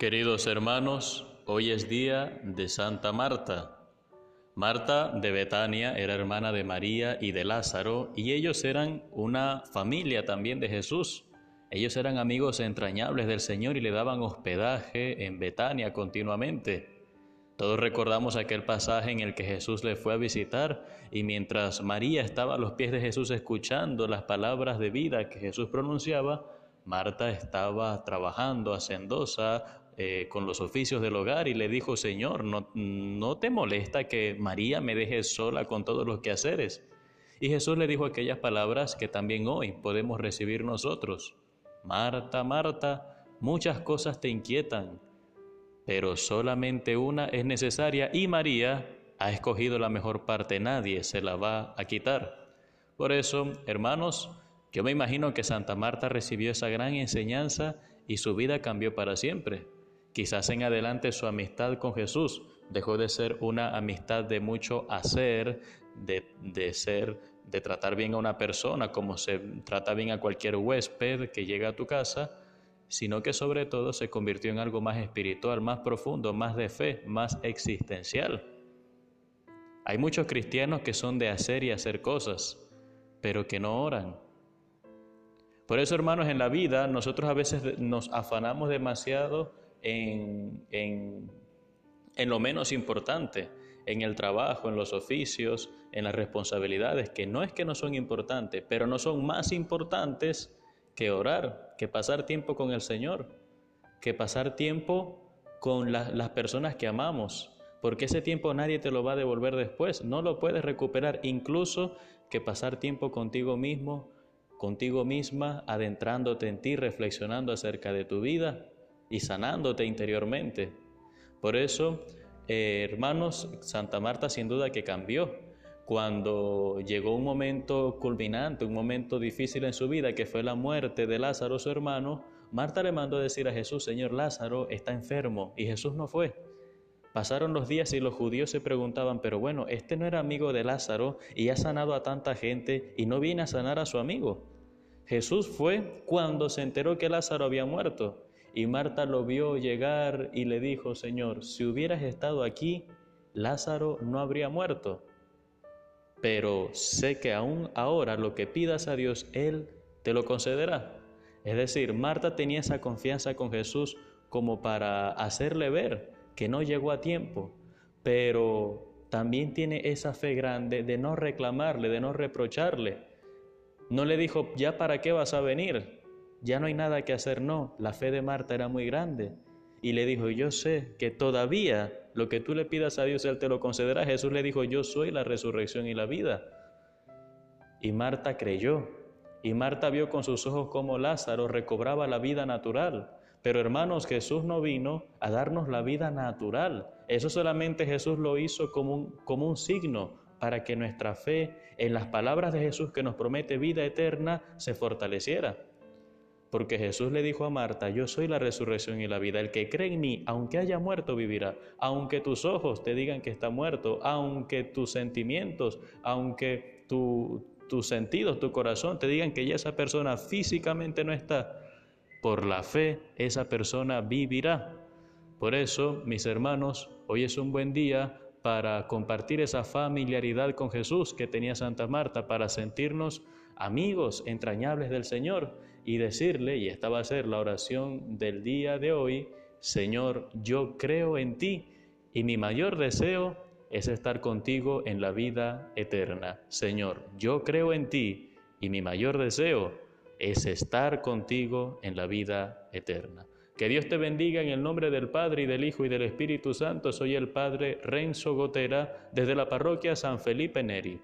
Queridos hermanos, hoy es día de Santa Marta. Marta de Betania era hermana de María y de Lázaro y ellos eran una familia también de Jesús. Ellos eran amigos entrañables del Señor y le daban hospedaje en Betania continuamente. Todos recordamos aquel pasaje en el que Jesús le fue a visitar y mientras María estaba a los pies de Jesús escuchando las palabras de vida que Jesús pronunciaba, Marta estaba trabajando hacendosa eh, con los oficios del hogar y le dijo, Señor, no, no te molesta que María me deje sola con todos los quehaceres. Y Jesús le dijo aquellas palabras que también hoy podemos recibir nosotros. Marta, Marta, muchas cosas te inquietan pero solamente una es necesaria y María ha escogido la mejor parte, nadie se la va a quitar. Por eso, hermanos, yo me imagino que Santa Marta recibió esa gran enseñanza y su vida cambió para siempre. Quizás en adelante su amistad con Jesús dejó de ser una amistad de mucho hacer, de, de, ser, de tratar bien a una persona como se trata bien a cualquier huésped que llega a tu casa, sino que sobre todo se convirtió en algo más espiritual, más profundo, más de fe, más existencial. Hay muchos cristianos que son de hacer y hacer cosas, pero que no oran. Por eso, hermanos, en la vida nosotros a veces nos afanamos demasiado en, en, en lo menos importante, en el trabajo, en los oficios, en las responsabilidades, que no es que no son importantes, pero no son más importantes que orar, que pasar tiempo con el Señor, que pasar tiempo con las personas que amamos, porque ese tiempo nadie te lo va a devolver después, no lo puedes recuperar, incluso que pasar tiempo contigo mismo, contigo misma, adentrándote en ti, reflexionando acerca de tu vida y sanándote interiormente. Por eso, eh, hermanos, Santa Marta sin duda que cambió cuando llegó un momento culminante, un momento difícil en su vida, que fue la muerte de Lázaro, su hermano, Marta le mandó decir a Jesús, Señor, Lázaro está enfermo, y Jesús no fue. Pasaron los días y los judíos se preguntaban, pero bueno, este no era amigo de Lázaro y ha sanado a tanta gente y no viene a sanar a su amigo. Jesús fue cuando se enteró que Lázaro había muerto y Marta lo vio llegar y le dijo, Señor, si hubieras estado aquí, Lázaro no habría muerto pero sé que aún ahora lo que pidas a Dios, Él te lo concederá. Es decir, Marta tenía esa confianza con Jesús como para hacerle ver que no llegó a tiempo, pero también tiene esa fe grande de no reclamarle, de no reprocharle. No le dijo, ya para qué vas a venir, ya no hay nada que hacer, no, la fe de Marta era muy grande. Y le dijo, yo sé que todavía lo que tú le pidas a Dios, Él te lo concederá. Jesús le dijo, yo soy la resurrección y la vida. Y Marta creyó. Y Marta vio con sus ojos cómo Lázaro recobraba la vida natural. Pero hermanos, Jesús no vino a darnos la vida natural. Eso solamente Jesús lo hizo como un, como un signo para que nuestra fe en las palabras de Jesús que nos promete vida eterna se fortaleciera. Porque Jesús le dijo a Marta, yo soy la resurrección y la vida. El que cree en mí, aunque haya muerto, vivirá. Aunque tus ojos te digan que está muerto, aunque tus sentimientos, aunque tus sentidos, tu corazón te digan que ya esa persona físicamente no está, por la fe esa persona vivirá. Por eso, mis hermanos, hoy es un buen día para compartir esa familiaridad con Jesús que tenía Santa Marta, para sentirnos amigos entrañables del Señor y decirle, y esta va a ser la oración del día de hoy, Señor, yo creo en ti y mi mayor deseo es estar contigo en la vida eterna. Señor, yo creo en ti y mi mayor deseo es estar contigo en la vida eterna. Que Dios te bendiga en el nombre del Padre y del Hijo y del Espíritu Santo. Soy el Padre Renzo Gotera desde la parroquia San Felipe Neri.